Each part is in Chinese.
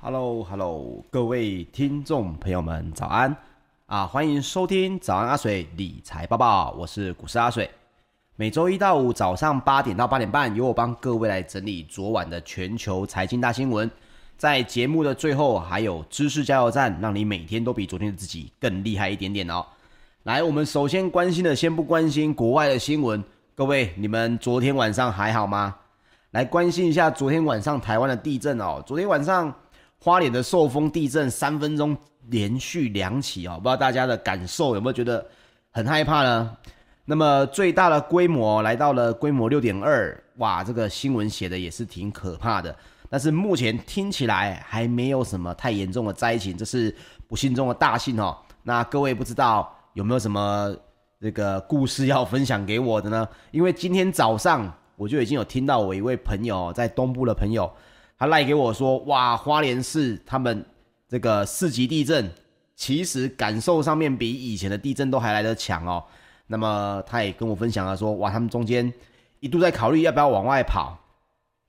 Hello，Hello，各位听众朋友们，早安啊！欢迎收听早安阿水理财报报，我是股市阿水。每周一到五早上八点到八点半，由我帮各位来整理昨晚的全球财经大新闻。在节目的最后，还有知识加油站，让你每天都比昨天的自己更厉害一点点哦。来，我们首先关心的，先不关心国外的新闻。各位，你们昨天晚上还好吗？来关心一下昨天晚上台湾的地震哦。昨天晚上花莲的寿丰地震三分钟连续两起哦，不知道大家的感受有没有觉得很害怕呢？那么最大的规模来到了规模六点二，哇，这个新闻写的也是挺可怕的。但是目前听起来还没有什么太严重的灾情，这是不幸中的大幸哦。那各位不知道有没有什么这个故事要分享给我的呢？因为今天早上我就已经有听到我一位朋友在东部的朋友，他赖给我说，哇，花莲市他们这个四级地震，其实感受上面比以前的地震都还来得强哦。那么他也跟我分享了说，哇，他们中间一度在考虑要不要往外跑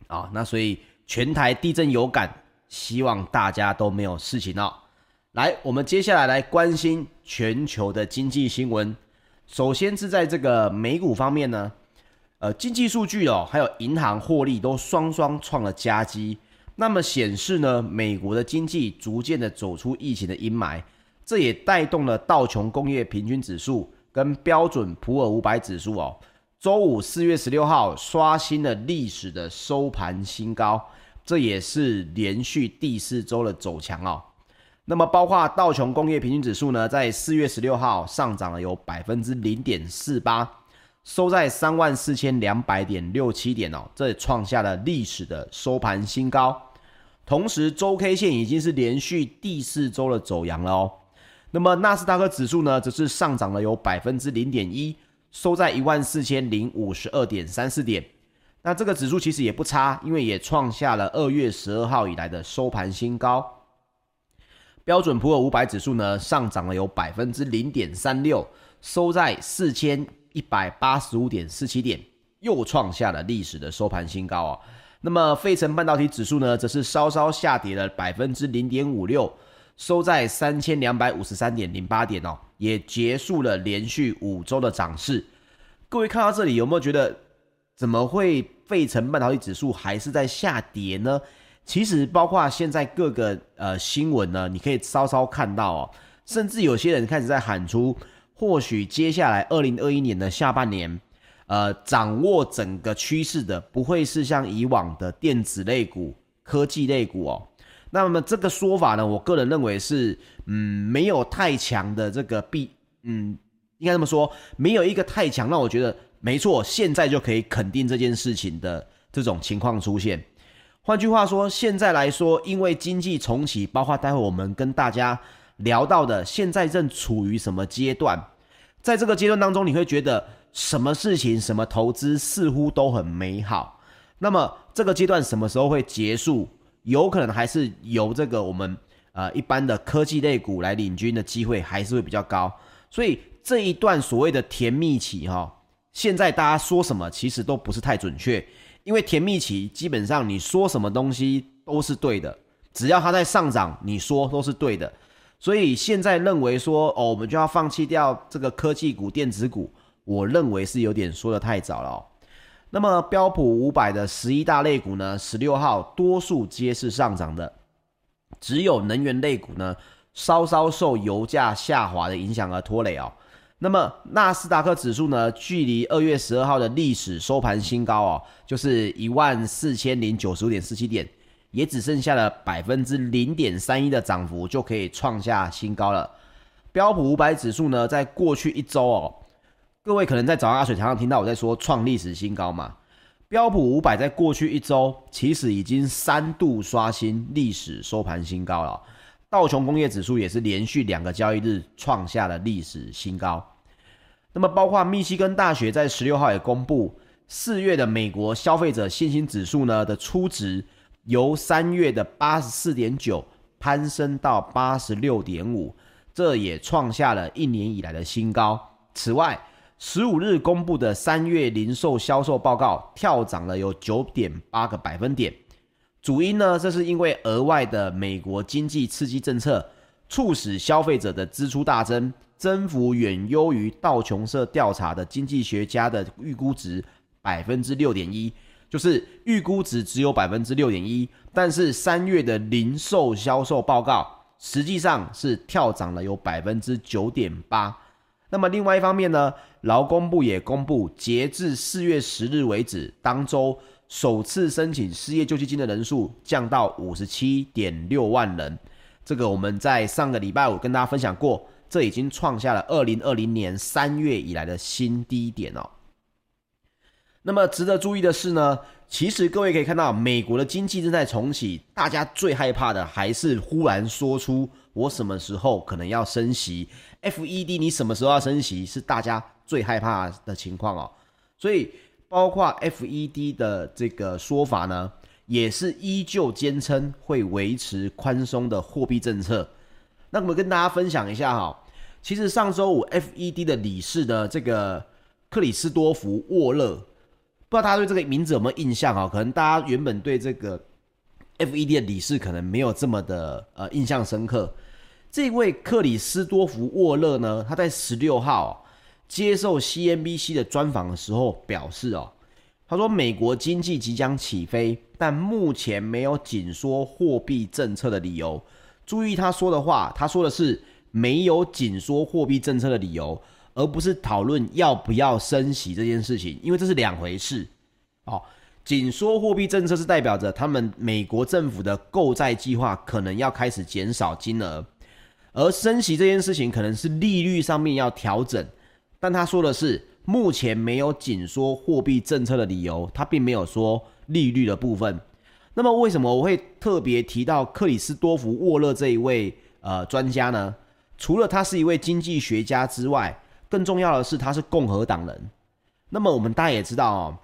啊。那所以。全台地震有感，希望大家都没有事情哦。来，我们接下来来关心全球的经济新闻。首先是在这个美股方面呢，呃，经济数据哦，还有银行获利都双双创了佳绩。那么显示呢，美国的经济逐渐的走出疫情的阴霾，这也带动了道琼工业平均指数跟标准普尔五百指数哦，周五四月十六号刷新了历史的收盘新高。这也是连续第四周的走强哦。那么，包括道琼工业平均指数呢，在四月十六号上涨了有百分之零点四八，收在三万四千两百点六七点哦，这也创下了历史的收盘新高。同时，周 K 线已经是连续第四周的走阳了哦。那么，纳斯达克指数呢，则是上涨了有百分之零点一，收在一万四千零五十二点三四点。那这个指数其实也不差，因为也创下了二月十二号以来的收盘新高。标准普尔五百指数呢，上涨了有百分之零点三六，收在四千一百八十五点四七点，又创下了历史的收盘新高哦。那么费城半导体指数呢，则是稍稍下跌了百分之零点五六，收在三千两百五十三点零八点哦，也结束了连续五周的涨势。各位看到这里有没有觉得？怎么会费城半导体指数还是在下跌呢？其实包括现在各个呃新闻呢，你可以稍稍看到哦，甚至有些人开始在喊出，或许接下来二零二一年的下半年，呃，掌握整个趋势的不会是像以往的电子类股、科技类股哦。那么这个说法呢，我个人认为是，嗯，没有太强的这个必，嗯，应该这么说，没有一个太强，让我觉得。没错，现在就可以肯定这件事情的这种情况出现。换句话说，现在来说，因为经济重启，包括待会我们跟大家聊到的，现在正处于什么阶段？在这个阶段当中，你会觉得什么事情、什么投资似乎都很美好。那么这个阶段什么时候会结束？有可能还是由这个我们呃一般的科技类股来领军的机会还是会比较高。所以这一段所谓的甜蜜期，哈。现在大家说什么其实都不是太准确，因为甜蜜期基本上你说什么东西都是对的，只要它在上涨，你说都是对的。所以现在认为说哦，我们就要放弃掉这个科技股、电子股，我认为是有点说的太早了哦。那么标普五百的十一大类股呢，十六号多数皆是上涨的，只有能源类股呢稍稍受油价下滑的影响而拖累哦。那么纳斯达克指数呢，距离二月十二号的历史收盘新高哦，就是一万四千零九十五点四七点，也只剩下了百分之零点三一的涨幅，就可以创下新高了。标普五百指数呢，在过去一周哦，各位可能在早上阿水常常听到我在说创历史新高嘛。标普五百在过去一周其实已经三度刷新历史收盘新高了。道琼工业指数也是连续两个交易日创下了历史新高。那么，包括密西根大学在十六号也公布四月的美国消费者信心指数呢的初值，由三月的八十四点九攀升到八十六点五，这也创下了一年以来的新高。此外，十五日公布的三月零售销售报告跳涨了有九点八个百分点。主因呢，这是因为额外的美国经济刺激政策，促使消费者的支出大增，增幅远优于道琼社调查的经济学家的预估值百分之六点一，就是预估值只有百分之六点一，但是三月的零售销售报告实际上是跳涨了有百分之九点八。那么另外一方面呢，劳工部也公布，截至四月十日为止，当周首次申请失业救济金的人数降到五十七点六万人。这个我们在上个礼拜五跟大家分享过，这已经创下了二零二零年三月以来的新低点哦。那么值得注意的是呢，其实各位可以看到，美国的经济正在重启，大家最害怕的还是忽然说出我什么时候可能要升息。FED，你什么时候要升息？是大家最害怕的情况哦。所以，包括 FED 的这个说法呢，也是依旧坚称会维持宽松的货币政策。那我们跟大家分享一下哈，其实上周五 FED 的理事的这个克里斯多福沃勒，不知道大家对这个名字有没有印象啊？可能大家原本对这个 FED 的理事可能没有这么的呃印象深刻。这位克里斯多福沃勒呢，他在十六号接受 CNBC 的专访的时候表示哦，他说美国经济即将起飞，但目前没有紧缩货币政策的理由。注意他说的话，他说的是没有紧缩货币政策的理由，而不是讨论要不要升息这件事情，因为这是两回事哦。紧缩货币政策是代表着他们美国政府的购债计划可能要开始减少金额。而升息这件事情可能是利率上面要调整，但他说的是目前没有紧缩货币政策的理由，他并没有说利率的部分。那么为什么我会特别提到克里斯多福沃勒这一位呃专家呢？除了他是一位经济学家之外，更重要的是他是共和党人。那么我们大家也知道哦，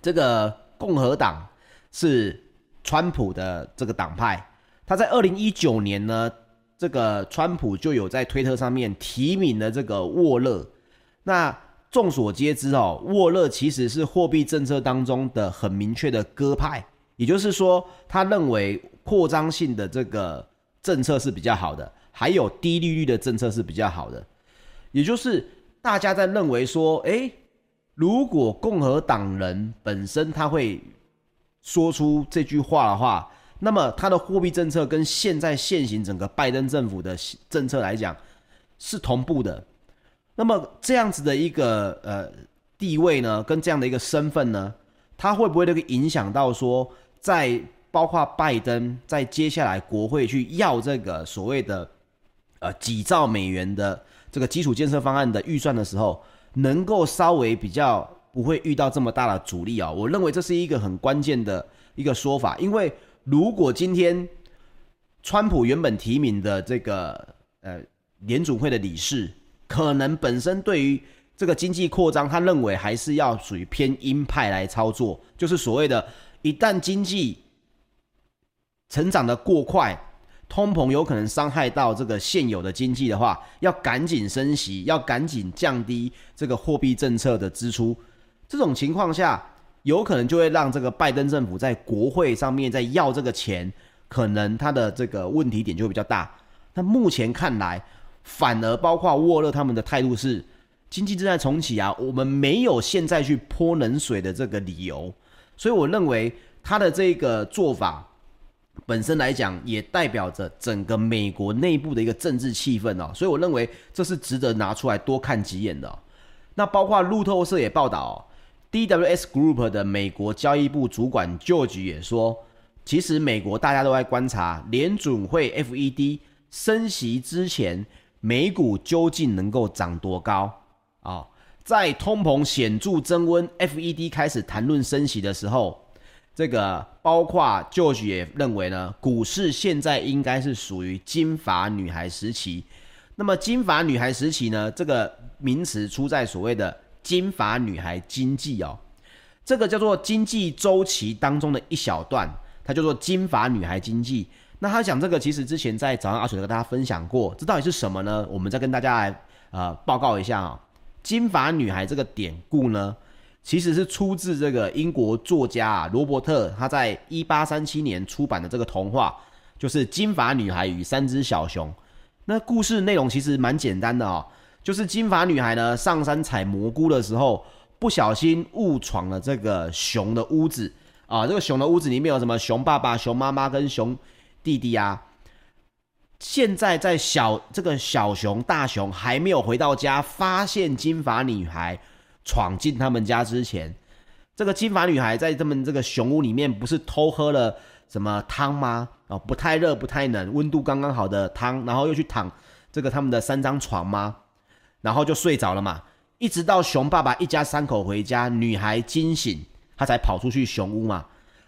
这个共和党是川普的这个党派，他在二零一九年呢。这个川普就有在推特上面提名了这个沃勒。那众所皆知哦，沃勒其实是货币政策当中的很明确的鸽派，也就是说，他认为扩张性的这个政策是比较好的，还有低利率的政策是比较好的。也就是大家在认为说，诶，如果共和党人本身他会说出这句话的话。那么，他的货币政策跟现在现行整个拜登政府的政策来讲是同步的。那么这样子的一个呃地位呢，跟这样的一个身份呢，他会不会那个影响到说，在包括拜登在接下来国会去要这个所谓的呃几兆美元的这个基础建设方案的预算的时候，能够稍微比较不会遇到这么大的阻力啊？我认为这是一个很关键的一个说法，因为。如果今天川普原本提名的这个呃联总会的理事，可能本身对于这个经济扩张，他认为还是要属于偏鹰派来操作，就是所谓的，一旦经济成长的过快，通膨有可能伤害到这个现有的经济的话，要赶紧升息，要赶紧降低这个货币政策的支出，这种情况下。有可能就会让这个拜登政府在国会上面在要这个钱，可能他的这个问题点就会比较大。那目前看来，反而包括沃勒他们的态度是，经济正在重启啊，我们没有现在去泼冷水的这个理由。所以我认为他的这个做法本身来讲，也代表着整个美国内部的一个政治气氛哦。所以我认为这是值得拿出来多看几眼的。那包括路透社也报道。DWS Group 的美国交易部主管 George 也说，其实美国大家都在观察联准会 FED 升息之前，美股究竟能够涨多高啊、在通膨显著增温，FED 开始谈论升息的时候，这个包括 George 也认为呢，股市现在应该是属于金发女孩时期。那么金发女孩时期呢，这个名词出在所谓的。金发女孩经济哦，这个叫做经济周期当中的一小段，它叫做金发女孩经济。那他讲这个，其实之前在早上阿水跟大家分享过，这到底是什么呢？我们再跟大家来呃报告一下啊、哦。金发女孩这个典故呢，其实是出自这个英国作家啊罗伯特他在一八三七年出版的这个童话，就是《金发女孩与三只小熊》。那故事内容其实蛮简单的哦，就是金发女孩呢上山采蘑菇的时候，不小心误闯了这个熊的屋子啊。这个熊的屋子里面有什么？熊爸爸、熊妈妈跟熊弟弟啊。现在在小这个小熊、大熊还没有回到家，发现金发女孩闯进他们家之前，这个金发女孩在他们这个熊屋里面不是偷喝了什么汤吗？哦，不太热、不太冷，温度刚刚好的汤，然后又去躺这个他们的三张床吗？然后就睡着了嘛。一直到熊爸爸一家三口回家，女孩惊醒，她才跑出去熊屋嘛。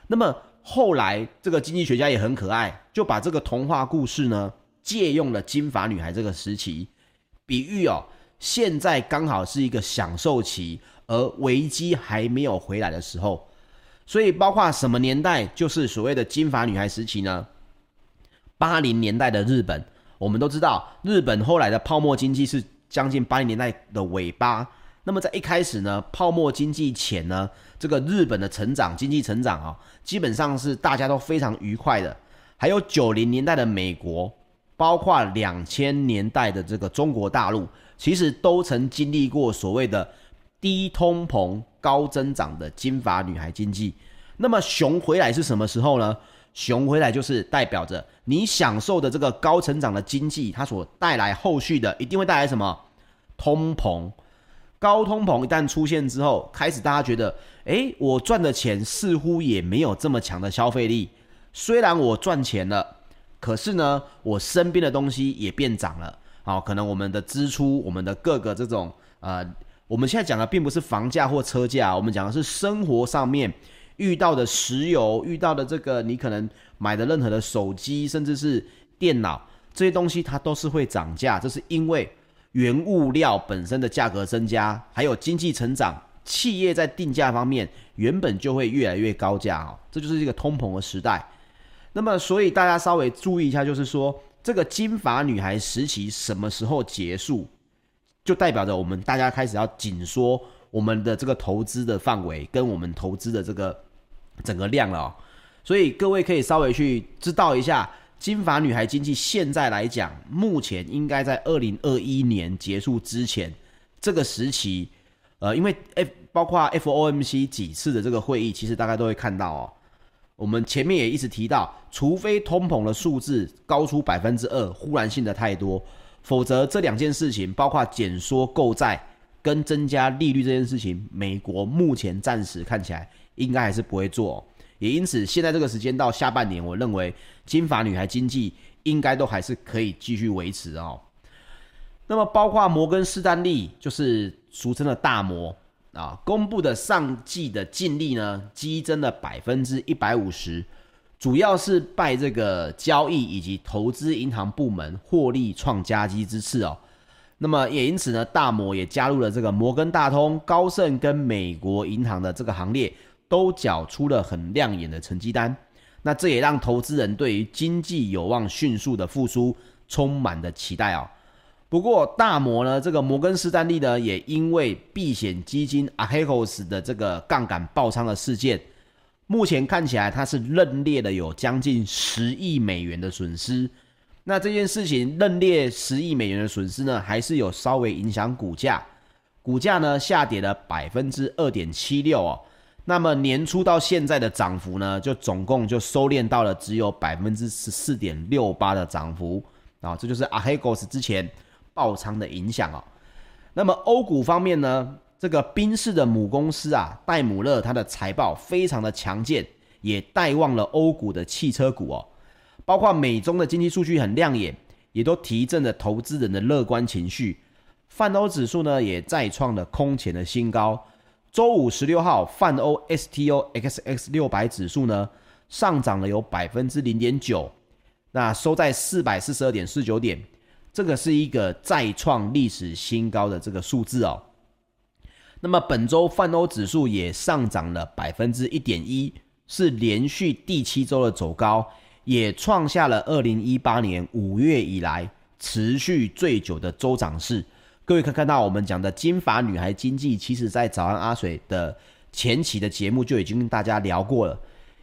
那么后来这个经济学家也很可爱，就把这个童话故事呢。借用了金发女孩这个时期，比喻哦，现在刚好是一个享受期，而危机还没有回来的时候，所以包括什么年代，就是所谓的金发女孩时期呢？八零年代的日本，我们都知道，日本后来的泡沫经济是将近八零年代的尾巴。那么在一开始呢，泡沫经济前呢，这个日本的成长，经济成长啊，基本上是大家都非常愉快的。还有九零年代的美国。包括两千年代的这个中国大陆，其实都曾经历过所谓的低通膨、高增长的金发女孩经济。那么熊回来是什么时候呢？熊回来就是代表着你享受的这个高成长的经济，它所带来后续的一定会带来什么？通膨。高通膨一旦出现之后，开始大家觉得，诶，我赚的钱似乎也没有这么强的消费力。虽然我赚钱了。可是呢，我身边的东西也变涨了，好，可能我们的支出，我们的各个这种呃，我们现在讲的并不是房价或车价，我们讲的是生活上面遇到的石油，遇到的这个你可能买的任何的手机，甚至是电脑这些东西，它都是会涨价，这是因为原物料本身的价格增加，还有经济成长，企业在定价方面原本就会越来越高价哦，这就是一个通膨的时代。那么，所以大家稍微注意一下，就是说，这个金发女孩时期什么时候结束，就代表着我们大家开始要紧缩我们的这个投资的范围跟我们投资的这个整个量了。所以各位可以稍微去知道一下，金发女孩经济现在来讲，目前应该在二零二一年结束之前这个时期，呃，因为 F 包括 FOMC 几次的这个会议，其实大家都会看到哦。我们前面也一直提到，除非通膨的数字高出百分之二，忽然性的太多，否则这两件事情，包括减缩购债跟增加利率这件事情，美国目前暂时看起来应该还是不会做。也因此，现在这个时间到下半年，我认为金发女孩经济应该都还是可以继续维持哦。那么，包括摩根士丹利，就是俗称的大摩。啊，公布的上季的净利呢，激增了百分之一百五十，主要是拜这个交易以及投资银行部门获利创佳绩之赐哦。那么也因此呢，大摩也加入了这个摩根大通、高盛跟美国银行的这个行列，都缴出了很亮眼的成绩单。那这也让投资人对于经济有望迅速的复苏充满了期待哦。不过大摩呢，这个摩根士丹利呢，也因为避险基金 Ahecos 的这个杠杆爆仓的事件，目前看起来它是认列了有将近十亿美元的损失。那这件事情认列十亿美元的损失呢，还是有稍微影响股价，股价呢下跌了百分之二点七六哦。那么年初到现在的涨幅呢，就总共就收敛到了只有百分之十四点六八的涨幅啊，这就是 Ahecos 之前。爆仓的影响哦，那么欧股方面呢，这个宾士的母公司啊，戴姆勒，它的财报非常的强健，也带旺了欧股的汽车股哦，包括美中的经济数据很亮眼，也都提振了投资人的乐观情绪。泛欧指数呢，也再创了空前的新高。周五十六号，泛欧 STOXX 六百指数呢，上涨了有百分之零点九，那收在四百四十二点四九点。这个是一个再创历史新高的这个数字哦。那么本周泛欧指数也上涨了百分之一点一，是连续第七周的走高，也创下了二零一八年五月以来持续最久的周涨势，各位可以看到，我们讲的金发女孩经济，其实在早安阿水的前期的节目就已经跟大家聊过了，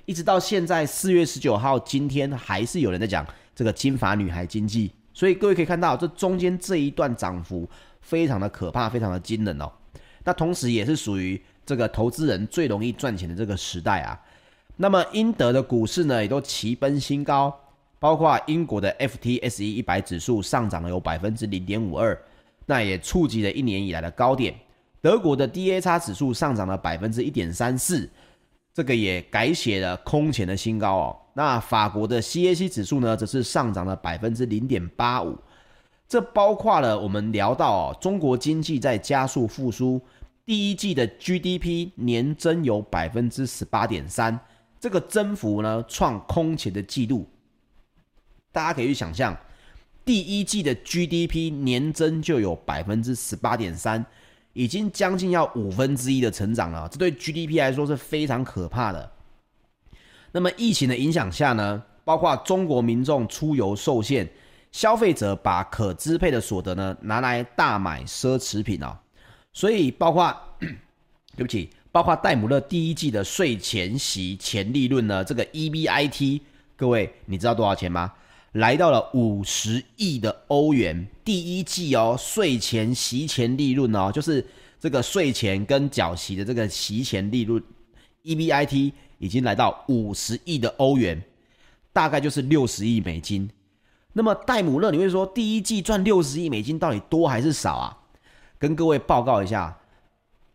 一直到现在四月十九号，今天还是有人在讲这个金发女孩经济。所以各位可以看到，这中间这一段涨幅非常的可怕，非常的惊人哦。那同时也是属于这个投资人最容易赚钱的这个时代啊。那么英德的股市呢，也都齐奔新高，包括英国的 FTSE 一百指数上涨了有百分之零点五二。那也触及了一年以来的高点。德国的 DAX 指数上涨了百分之一点三四，这个也改写了空前的新高哦。那法国的 CAC 指数呢，则是上涨了百分之零点八五。这包括了我们聊到哦，中国经济在加速复苏，第一季的 GDP 年增有百分之十八点三，这个增幅呢创空前的纪录。大家可以去想象。第一季的 GDP 年增就有百分之十八点三，已经将近要五分之一的成长了，这对 GDP 来说是非常可怕的。那么疫情的影响下呢，包括中国民众出游受限，消费者把可支配的所得呢拿来大买奢侈品哦，所以包括 对不起，包括戴姆勒第一季的税前息前利润呢，这个 EBIT，各位你知道多少钱吗？来到了五十亿的欧元，第一季哦，税前息前利润哦，就是这个税前跟缴息的这个息前利润，EBIT 已经来到五十亿的欧元，大概就是六十亿美金。那么戴姆勒，你会说第一季赚六十亿美金到底多还是少啊？跟各位报告一下，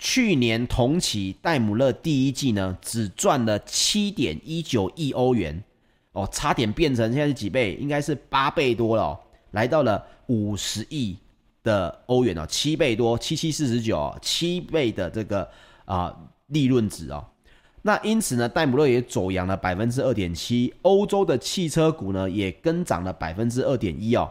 去年同期戴姆勒第一季呢，只赚了七点一九亿欧元。哦，差点变成现在是几倍？应该是八倍多了哦，来到了五十亿的欧元哦，七倍多，七七四十九，七倍的这个啊、利润值哦。那因此呢，戴姆勒也走扬了百分之二点七，欧洲的汽车股呢也跟涨了百分之二点一哦。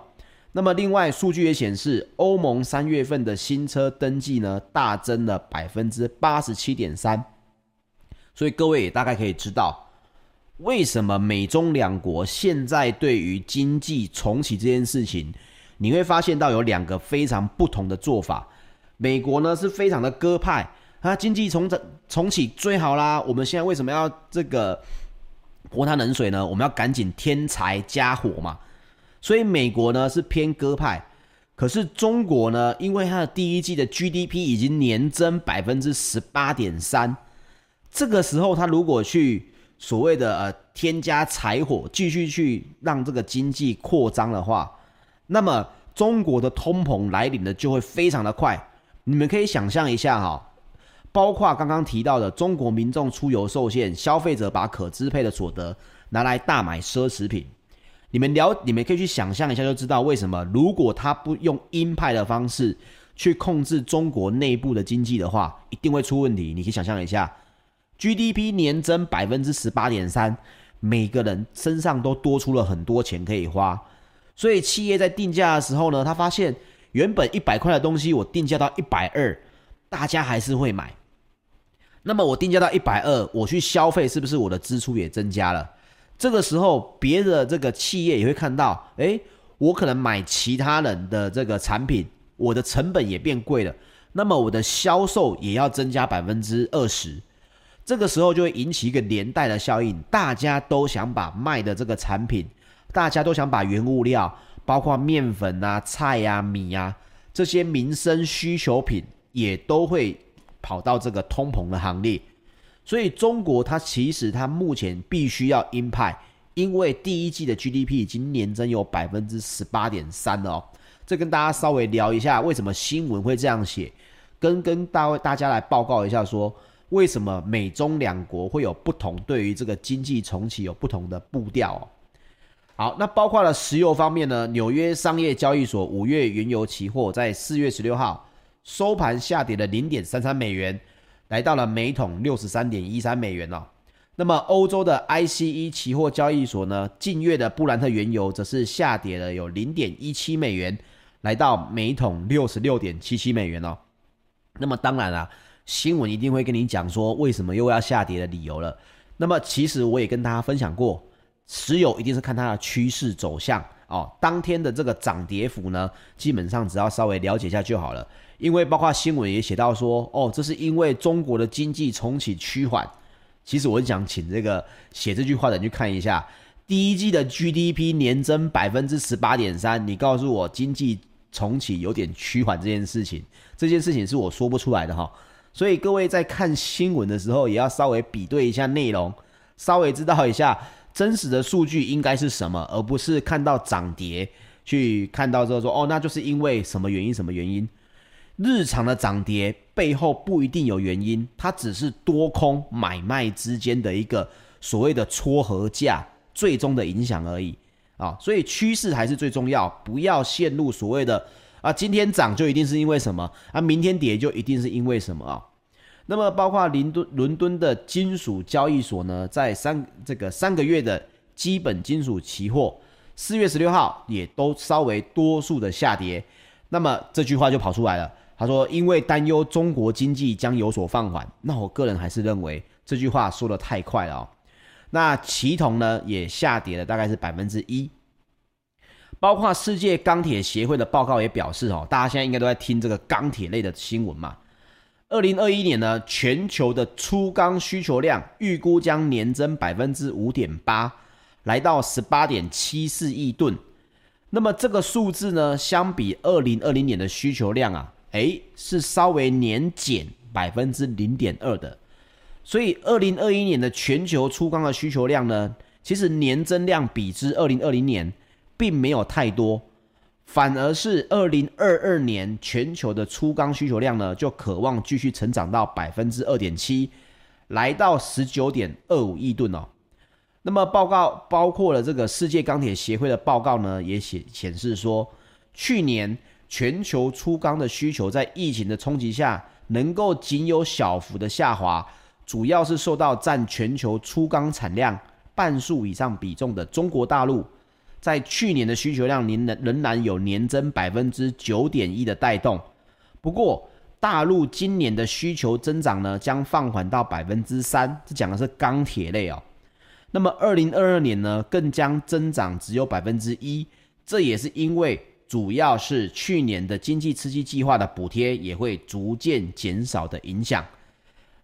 那么另外数据也显示，欧盟三月份的新车登记呢大增了百分之八十七点三，所以各位也大概可以知道。为什么美中两国现在对于经济重启这件事情，你会发现到有两个非常不同的做法。美国呢是非常的鸽派，啊，经济重整重启最好啦。我们现在为什么要这个泼他冷水呢？我们要赶紧添柴加火嘛。所以美国呢是偏鸽派，可是中国呢，因为它的第一季的 GDP 已经年增百分之十八点三，这个时候它如果去。所谓的呃添加柴火，继续去让这个经济扩张的话，那么中国的通膨来临的就会非常的快。你们可以想象一下哈，包括刚刚提到的中国民众出游受限，消费者把可支配的所得拿来大买奢侈品。你们了，你们可以去想象一下，就知道为什么如果他不用鹰派的方式去控制中国内部的经济的话，一定会出问题。你可以想象一下。GDP 年增百分之十八点三，每个人身上都多出了很多钱可以花，所以企业在定价的时候呢，他发现原本一百块的东西，我定价到一百二，大家还是会买。那么我定价到一百二，我去消费，是不是我的支出也增加了？这个时候，别的这个企业也会看到，诶，我可能买其他人的这个产品，我的成本也变贵了，那么我的销售也要增加百分之二十。这个时候就会引起一个连带的效应，大家都想把卖的这个产品，大家都想把原物料，包括面粉啊、菜啊、米啊这些民生需求品，也都会跑到这个通膨的行列。所以中国它其实它目前必须要鹰派，因为第一季的 GDP 已经年增有百分之十八点三了哦。这跟大家稍微聊一下，为什么新闻会这样写，跟跟大大家来报告一下说。为什么美中两国会有不同？对于这个经济重启有不同的步调哦。好，那包括了石油方面呢？纽约商业交易所五月原油期货在四月十六号收盘下跌了零点三三美元，来到了每桶六十三点一三美元哦。那么欧洲的 ICE 期货交易所呢，近月的布兰特原油则是下跌了有零点一七美元，来到每桶六十六点七七美元哦。那么当然了。新闻一定会跟你讲说为什么又要下跌的理由了。那么其实我也跟大家分享过，石油一定是看它的趋势走向，哦，当天的这个涨跌幅呢，基本上只要稍微了解一下就好了。因为包括新闻也写到说，哦，这是因为中国的经济重启趋缓。其实我很想请这个写这句话的人去看一下，第一季的 GDP 年增百分之十八点三，你告诉我经济重启有点趋缓这件事情，这件事情是我说不出来的哈。所以各位在看新闻的时候，也要稍微比对一下内容，稍微知道一下真实的数据应该是什么，而不是看到涨跌去看到之后说，哦，那就是因为什么原因什么原因。日常的涨跌背后不一定有原因，它只是多空买卖之间的一个所谓的撮合价最终的影响而已啊，所以趋势还是最重要，不要陷入所谓的啊今天涨就一定是因为什么啊，明天跌就一定是因为什么啊。那么包括伦敦伦敦的金属交易所呢，在三这个三个月的基本金属期货，四月十六号也都稍微多数的下跌，那么这句话就跑出来了。他说：“因为担忧中国经济将有所放缓，那我个人还是认为这句话说的太快了哦。那期铜呢也下跌了，大概是百分之一。包括世界钢铁协会的报告也表示哦，大家现在应该都在听这个钢铁类的新闻嘛。二零二一年呢，全球的粗钢需求量预估将年增百分之五点八，来到十八点七四亿吨。那么这个数字呢，相比二零二零年的需求量啊。”诶，是稍微年减百分之零点二的，所以二零二一年的全球粗钢的需求量呢，其实年增量比之二零二零年并没有太多，反而是二零二二年全球的粗钢需求量呢，就渴望继续成长到百分之二点七，来到十九点二五亿吨哦。那么报告包括了这个世界钢铁协会的报告呢，也显显示说，去年。全球粗钢的需求在疫情的冲击下，能够仅有小幅的下滑，主要是受到占全球粗钢产量半数以上比重的中国大陆，在去年的需求量仍然仍然有年增百分之九点一的带动。不过，大陆今年的需求增长呢，将放缓到百分之三，这讲的是钢铁类哦。那么，二零二二年呢，更将增长只有百分之一，这也是因为。主要是去年的经济刺激计划的补贴也会逐渐减少的影响。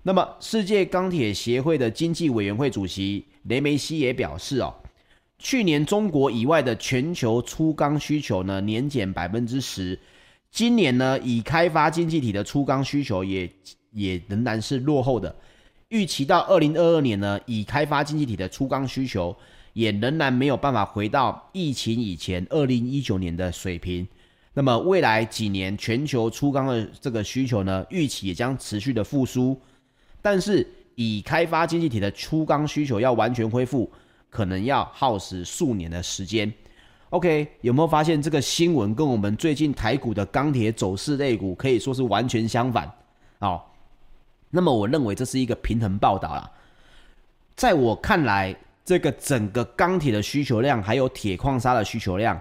那么，世界钢铁协会的经济委员会主席雷梅西也表示，哦，去年中国以外的全球粗钢需求呢年减百分之十，今年呢已开发经济体的粗钢需求也也仍然是落后的。预期到二零二二年呢，已开发经济体的粗钢需求。也仍然没有办法回到疫情以前二零一九年的水平。那么未来几年全球粗钢的这个需求呢，预期也将持续的复苏。但是已开发经济体的粗钢需求要完全恢复，可能要耗时数年的时间。OK，有没有发现这个新闻跟我们最近台股的钢铁走势类股可以说是完全相反？好，那么我认为这是一个平衡报道啦。在我看来。这个整个钢铁的需求量，还有铁矿砂的需求量，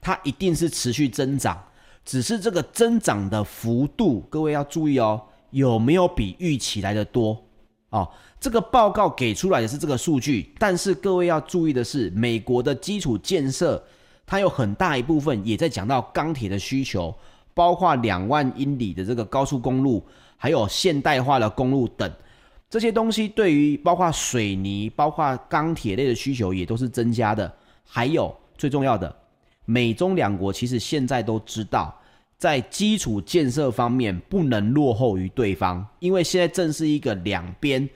它一定是持续增长，只是这个增长的幅度，各位要注意哦，有没有比预期来的多？哦，这个报告给出来的是这个数据，但是各位要注意的是，美国的基础建设，它有很大一部分也在讲到钢铁的需求，包括两万英里的这个高速公路，还有现代化的公路等。这些东西对于包括水泥、包括钢铁类的需求也都是增加的。还有最重要的，美中两国其实现在都知道，在基础建设方面不能落后于对方，因为现在正是一个两边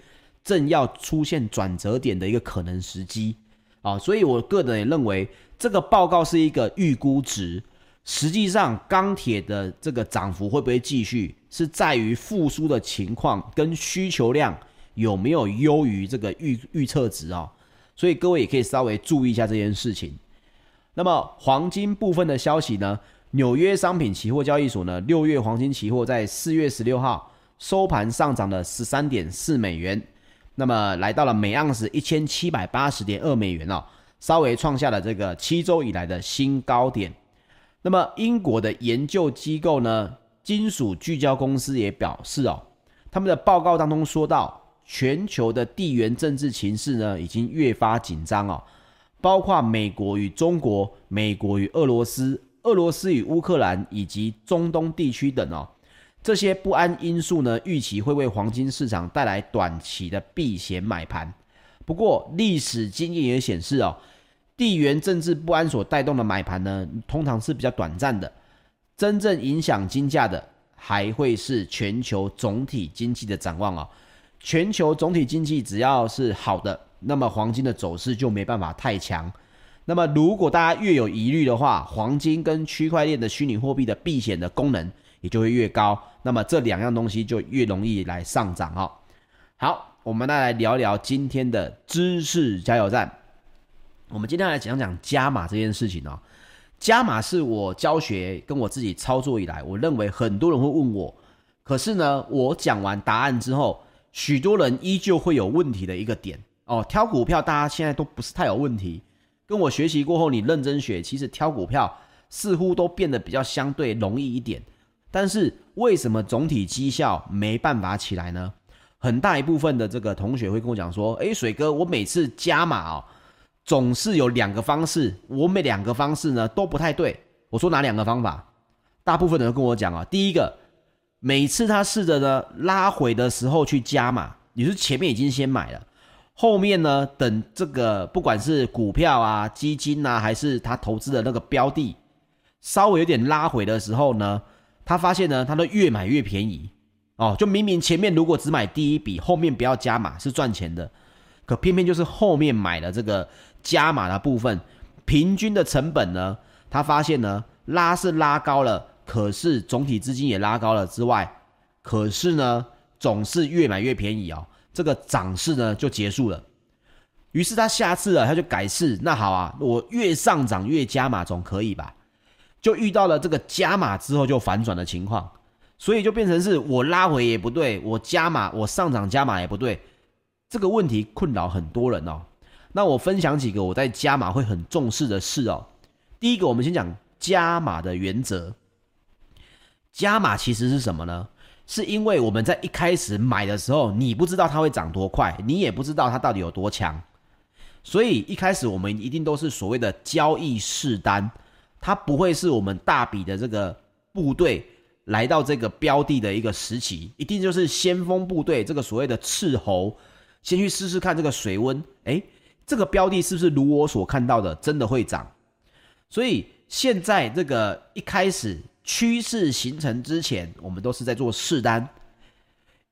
正要出现转折点的一个可能时机啊。所以我个人也认为，这个报告是一个预估值。实际上，钢铁的这个涨幅会不会继续，是在于复苏的情况跟需求量有没有优于这个预预测值啊？所以各位也可以稍微注意一下这件事情。那么黄金部分的消息呢？纽约商品期货交易所呢，六月黄金期货在四月十六号收盘上涨了十三点四美元，那么来到了每盎司一千七百八十点二美元哦，稍微创下了这个七周以来的新高点。那么，英国的研究机构呢，金属聚焦公司也表示哦，他们的报告当中说到，全球的地缘政治情势呢，已经越发紧张哦，包括美国与中国、美国与俄罗斯、俄罗斯与乌克兰以及中东地区等哦，这些不安因素呢，预期会为黄金市场带来短期的避险买盘。不过，历史经验也显示哦，地缘政治不安所带动的买盘呢，通常是比较短暂的。真正影响金价的，还会是全球总体经济的展望哦。全球总体经济只要是好的，那么黄金的走势就没办法太强。那么，如果大家越有疑虑的话，黄金跟区块链的虚拟货币的避险的功能也就会越高。那么，这两样东西就越容易来上涨哦。好。我们再来聊聊今天的知识加油站。我们今天来讲讲加码这件事情哦。加码是我教学跟我自己操作以来，我认为很多人会问我，可是呢，我讲完答案之后，许多人依旧会有问题的一个点哦。挑股票，大家现在都不是太有问题。跟我学习过后，你认真学，其实挑股票似乎都变得比较相对容易一点。但是为什么总体绩效没办法起来呢？很大一部分的这个同学会跟我讲说：“诶，水哥，我每次加码哦，总是有两个方式，我每两个方式呢都不太对。”我说哪两个方法？大部分人跟我讲啊，第一个，每次他试着呢拉回的时候去加码，你是前面已经先买了，后面呢等这个不管是股票啊、基金啊，还是他投资的那个标的，稍微有点拉回的时候呢，他发现呢，他都越买越便宜。哦，就明明前面如果只买第一笔，后面不要加码是赚钱的，可偏偏就是后面买了这个加码的部分，平均的成本呢，他发现呢拉是拉高了，可是总体资金也拉高了之外，可是呢总是越买越便宜哦，这个涨势呢就结束了。于是他下次啊他就改试，那好啊，我越上涨越加码总可以吧？就遇到了这个加码之后就反转的情况。所以就变成是我拉回也不对，我加码我上涨加码也不对，这个问题困扰很多人哦。那我分享几个我在加码会很重视的事哦。第一个，我们先讲加码的原则。加码其实是什么呢？是因为我们在一开始买的时候，你不知道它会涨多快，你也不知道它到底有多强，所以一开始我们一定都是所谓的交易试单，它不会是我们大笔的这个部队。来到这个标的的一个时期，一定就是先锋部队，这个所谓的斥候，先去试试看这个水温，诶，这个标的是不是如我所看到的，真的会涨？所以现在这个一开始趋势形成之前，我们都是在做试单，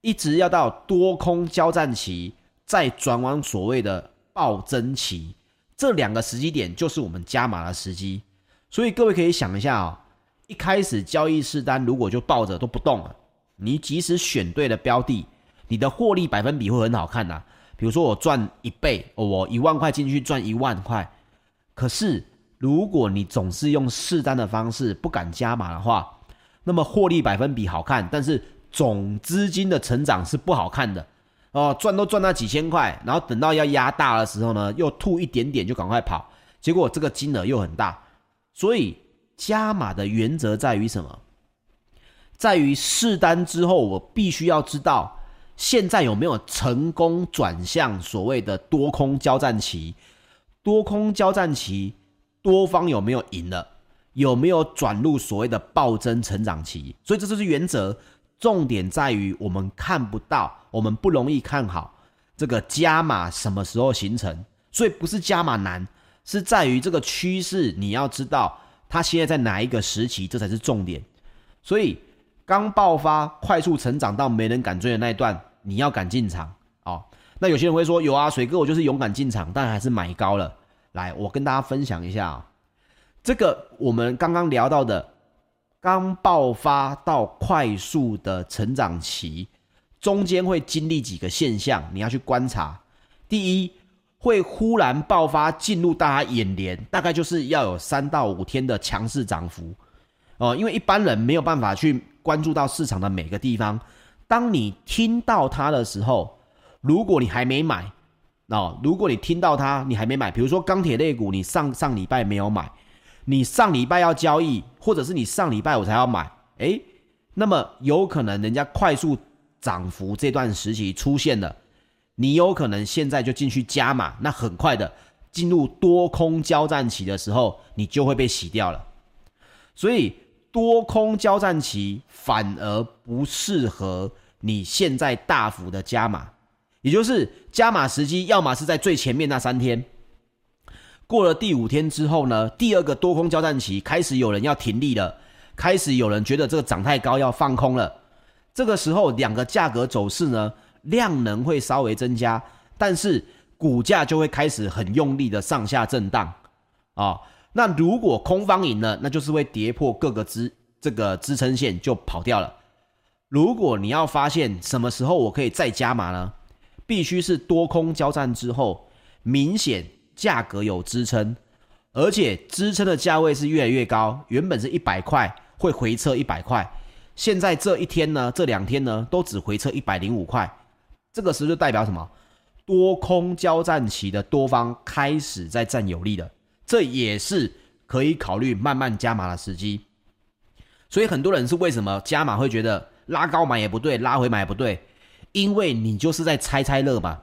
一直要到多空交战期，再转往所谓的暴增期，这两个时机点就是我们加码的时机。所以各位可以想一下啊、哦。一开始交易试单，如果就抱着都不动了，你即使选对了标的，你的获利百分比会很好看呐、比如说我赚一倍，哦我一万块进去赚一万块。可是如果你总是用试单的方式，不敢加码的话，那么获利百分比好看，但是总资金的成长是不好看的哦。赚都赚那几千块，然后等到要压大的时候呢，又吐一点点就赶快跑，结果这个金额又很大，所以。加码的原则在于什么？在于试单之后，我必须要知道现在有没有成功转向所谓的多空交战期。多空交战期，多方有没有赢了？有没有转入所谓的暴增成长期？所以这就是原则。重点在于我们看不到，我们不容易看好这个加码什么时候形成。所以不是加码难，是在于这个趋势，你要知道。它现在在哪一个时期？这才是重点。所以刚爆发、快速成长到没人敢追的那一段，你要敢进场哦。那有些人会说：“有啊，水哥，我就是勇敢进场，但还是买高了。”来，我跟大家分享一下啊，这个我们刚刚聊到的刚爆发到快速的成长期，中间会经历几个现象，你要去观察。第一。会忽然爆发进入大家眼帘，大概就是要有三到五天的强势涨幅哦，因为一般人没有办法去关注到市场的每个地方。当你听到它的时候，如果你还没买哦，如果你听到它你还没买，比如说钢铁类股，你上上礼拜没有买，你上礼拜要交易，或者是你上礼拜我才要买，诶，那么有可能人家快速涨幅这段时期出现了。你有可能现在就进去加码，那很快的进入多空交战期的时候，你就会被洗掉了。所以多空交战期反而不适合你现在大幅的加码，也就是加码时机，要么是在最前面那三天，过了第五天之后呢，第二个多空交战期开始有人要停利了，开始有人觉得这个涨太高要放空了，这个时候两个价格走势呢，量能会稍微增加，但是。股价就会开始很用力的上下震荡，啊、那如果空方赢了，那就是会跌破各个支这个支撑线就跑掉了。如果你要发现什么时候我可以再加码呢？必须是多空交战之后，明显价格有支撑，而且支撑的价位是越来越高。原本是一百块，会回撤一百块，现在这一天呢，这两天呢，都只回撤一百零五块。这个时候就代表什么？多空交战期的多方开始在占有利了，这也是可以考虑慢慢加码的时机。所以很多人是为什么加码会觉得拉高买也不对，拉回买也不对？因为你就是在猜猜乐嘛，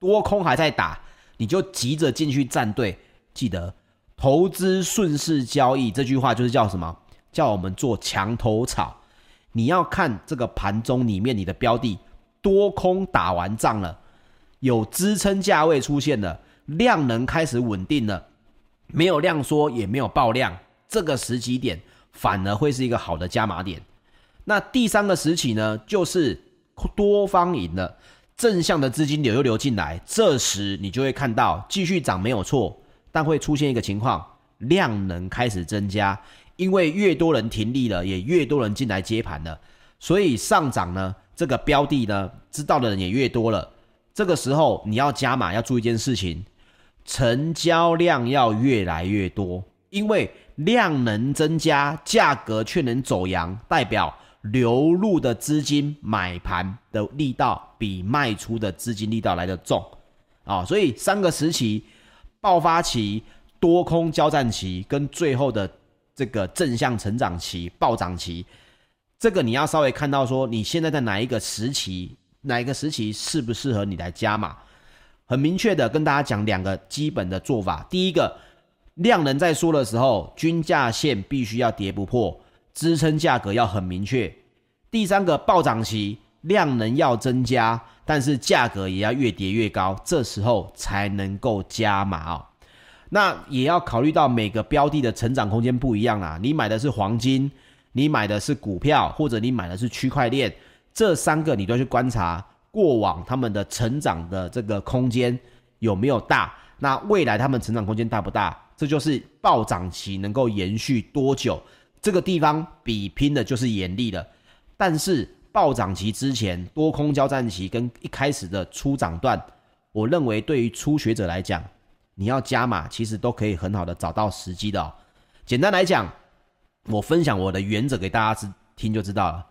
多空还在打，你就急着进去站队。记得投资顺势交易这句话就是叫什么？叫我们做墙头草。你要看这个盘中里面你的标的多空打完仗了。有支撑价位出现了，量能开始稳定了，没有量缩也没有爆量，这个时机点反而会是一个好的加码点。那第三个时期呢，就是多方赢了，正向的资金流又流进来，这时你就会看到继续涨没有错，但会出现一个情况，量能开始增加，因为越多人停利了，也越多人进来接盘了，所以上涨呢，这个标的呢，知道的人也越多了。这个时候你要加码，要注意一件事情，成交量要越来越多，因为量能增加，价格却能走阳，代表流入的资金买盘的力道比卖出的资金力道来得重啊，所以三个时期：爆发期、多空交战期跟最后的这个正向成长期、暴涨期，这个你要稍微看到说你现在在哪一个时期。哪一个时期适不适合你来加码？很明确的跟大家讲两个基本的做法。第一个，量能在缩的时候，均价线必须要跌不破，支撑价格要很明确。第三个，暴涨期量能要增加，但是价格也要越跌越高，这时候才能够加码哦。那也要考虑到每个标的的成长空间不一样啦。你买的是黄金，你买的是股票，或者你买的是区块链。这三个你都要去观察过往他们的成长的这个空间有没有大，那未来他们成长空间大不大？这就是暴涨期能够延续多久，这个地方比拼的就是眼力了。但是暴涨期之前多空交战期跟一开始的初涨段，我认为对于初学者来讲，你要加码其实都可以很好的找到时机的哦。简单来讲，我分享我的原则给大家听就知道了。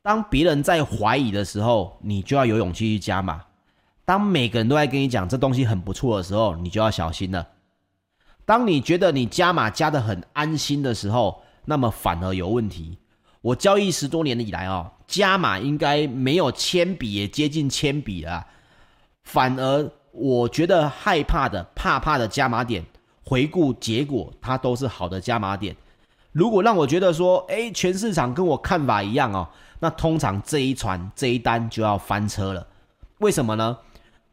当别人在怀疑的时候，你就要有勇气去加码；当每个人都在跟你讲这东西很不错的时候，你就要小心了。当你觉得你加码加的很安心的时候，那么反而有问题。我交易十多年以来哦，加码应该没有铅笔也接近铅笔了。反而我觉得害怕的、怕怕的加码点，回顾结果它都是好的加码点。如果让我觉得说，诶，全市场跟我看法一样哦。那通常这一船这一单就要翻车了，为什么呢？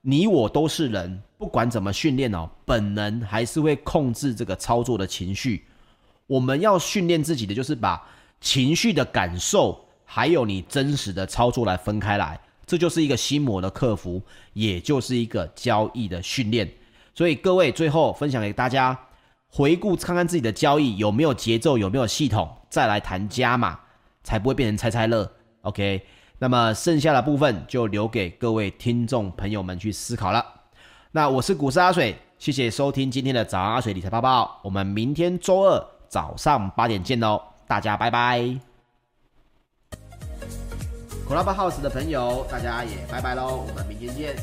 你我都是人，不管怎么训练哦，本能还是会控制这个操作的情绪。我们要训练自己的就是把情绪的感受还有你真实的操作来分开来，这就是一个心魔的克服，也就是一个交易的训练。所以各位最后分享给大家，回顾看看自己的交易有没有节奏，有没有系统，再来谈加码，才不会变成猜猜乐。OK，那么剩下的部分就留给各位听众朋友们去思考了。那我是股市阿水，谢谢收听今天的早安阿水理财报报。我们明天周二早上八点见哦，大家拜拜。Clubhouse 的朋友，大家也拜拜喽，我们明天见。